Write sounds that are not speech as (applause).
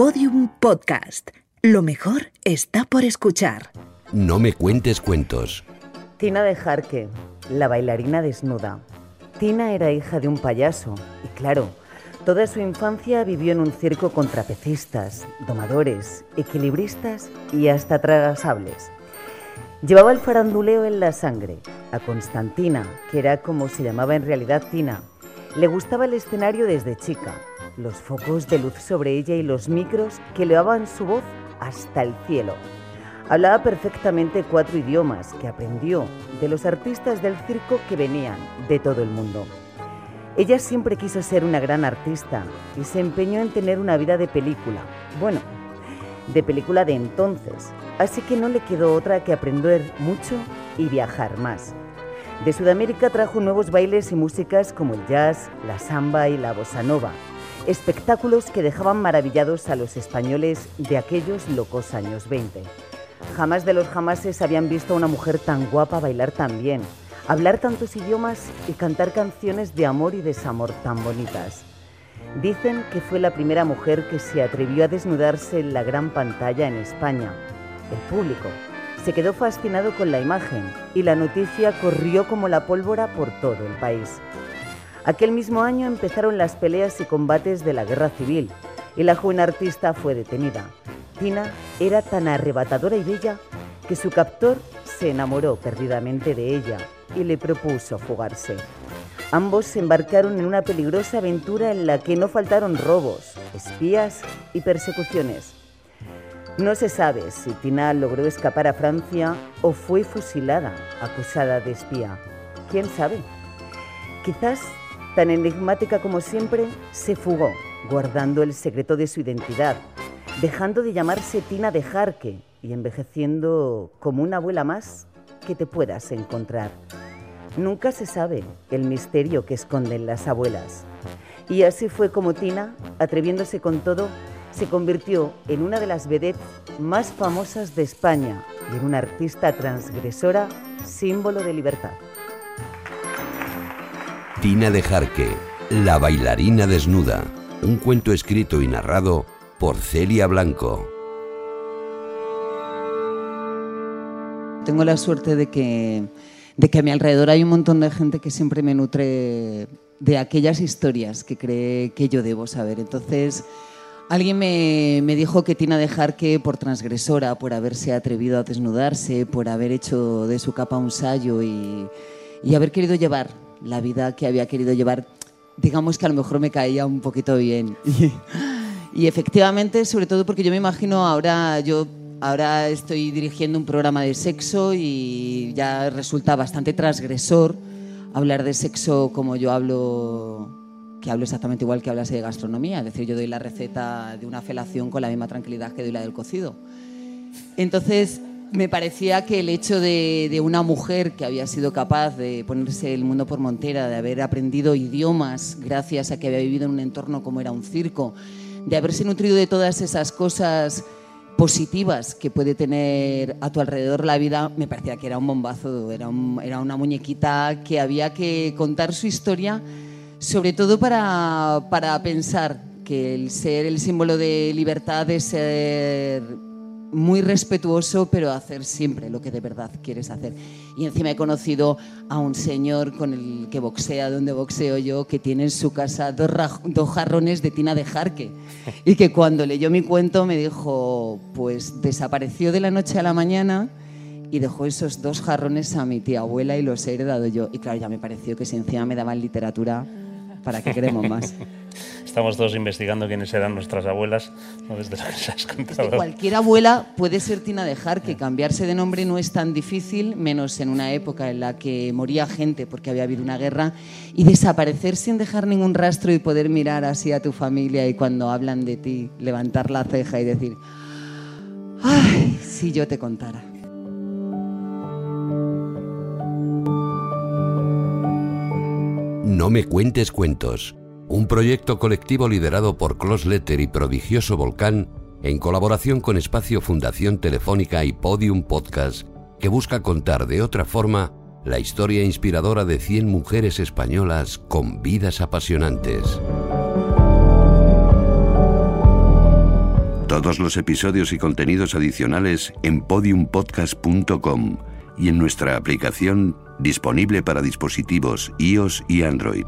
Podium Podcast. Lo mejor está por escuchar. No me cuentes cuentos. Tina de Jarque, la bailarina desnuda. Tina era hija de un payaso y claro, toda su infancia vivió en un circo con trapecistas, domadores, equilibristas y hasta tragasables. Llevaba el faranduleo en la sangre. A Constantina, que era como se llamaba en realidad Tina, le gustaba el escenario desde chica, los focos de luz sobre ella y los micros que elevaban su voz hasta el cielo. Hablaba perfectamente cuatro idiomas que aprendió de los artistas del circo que venían de todo el mundo. Ella siempre quiso ser una gran artista y se empeñó en tener una vida de película. Bueno, de película de entonces, así que no le quedó otra que aprender mucho y viajar más. De Sudamérica trajo nuevos bailes y músicas como el jazz, la samba y la bossa nova, espectáculos que dejaban maravillados a los españoles de aquellos locos años 20. Jamás de los jamases habían visto a una mujer tan guapa bailar tan bien, hablar tantos idiomas y cantar canciones de amor y desamor tan bonitas. Dicen que fue la primera mujer que se atrevió a desnudarse en la gran pantalla en España. El público se quedó fascinado con la imagen y la noticia corrió como la pólvora por todo el país. Aquel mismo año empezaron las peleas y combates de la guerra civil y la joven artista fue detenida. Tina era tan arrebatadora y bella que su captor se enamoró perdidamente de ella y le propuso fugarse. Ambos se embarcaron en una peligrosa aventura en la que no faltaron robos, espías y persecuciones. No se sabe si Tina logró escapar a Francia o fue fusilada, acusada de espía. ¿Quién sabe? Quizás, tan enigmática como siempre, se fugó, guardando el secreto de su identidad dejando de llamarse Tina de Jarque y envejeciendo como una abuela más que te puedas encontrar. Nunca se sabe el misterio que esconden las abuelas. Y así fue como Tina, atreviéndose con todo, se convirtió en una de las vedettes más famosas de España y en una artista transgresora, símbolo de libertad. Tina de Jarque, la bailarina desnuda, un cuento escrito y narrado por Celia Blanco. Tengo la suerte de que, de que a mi alrededor hay un montón de gente que siempre me nutre de aquellas historias que cree que yo debo saber. Entonces, alguien me, me dijo que Tina de Jarque, por transgresora, por haberse atrevido a desnudarse, por haber hecho de su capa un sallo y, y haber querido llevar la vida que había querido llevar, digamos que a lo mejor me caía un poquito bien. (laughs) Y efectivamente, sobre todo porque yo me imagino ahora, yo ahora estoy dirigiendo un programa de sexo y ya resulta bastante transgresor hablar de sexo como yo hablo, que hablo exactamente igual que hablase de gastronomía. Es decir, yo doy la receta de una felación con la misma tranquilidad que doy la del cocido. Entonces, me parecía que el hecho de, de, una mujer que había sido capaz de ponerse el mundo por montera, de haber aprendido idiomas gracias a que había vivido en un entorno como era un circo, de haberse nutrido de todas esas cosas positivas que puede tener a tu alrededor la vida, me parecía que era un bombazo, era, una muñequita que había que contar su historia, sobre todo para, para pensar que el ser el símbolo de libertad es ser muy respetuoso, pero hacer siempre lo que de verdad quieres hacer. Y encima he conocido a un señor con el que boxea, donde boxeo yo, que tiene en su casa dos, dos jarrones de tina de jarque. Y que cuando leyó mi cuento me dijo, pues desapareció de la noche a la mañana y dejó esos dos jarrones a mi tía abuela y los he heredado yo. Y claro, ya me pareció que si encima me daban literatura, ¿para qué queremos más? (laughs) Estamos todos investigando quiénes eran nuestras abuelas, ¿no? desde lo que se has contado. Es que cualquier abuela puede ser Tina de que cambiarse de nombre no es tan difícil, menos en una época en la que moría gente porque había habido una guerra, y desaparecer sin dejar ningún rastro y poder mirar así a tu familia y cuando hablan de ti, levantar la ceja y decir, ay, si yo te contara. No me cuentes cuentos un proyecto colectivo liderado por Close Letter y Prodigioso Volcán en colaboración con Espacio Fundación Telefónica y Podium Podcast, que busca contar de otra forma la historia inspiradora de 100 mujeres españolas con vidas apasionantes. Todos los episodios y contenidos adicionales en podiumpodcast.com y en nuestra aplicación disponible para dispositivos iOS y Android.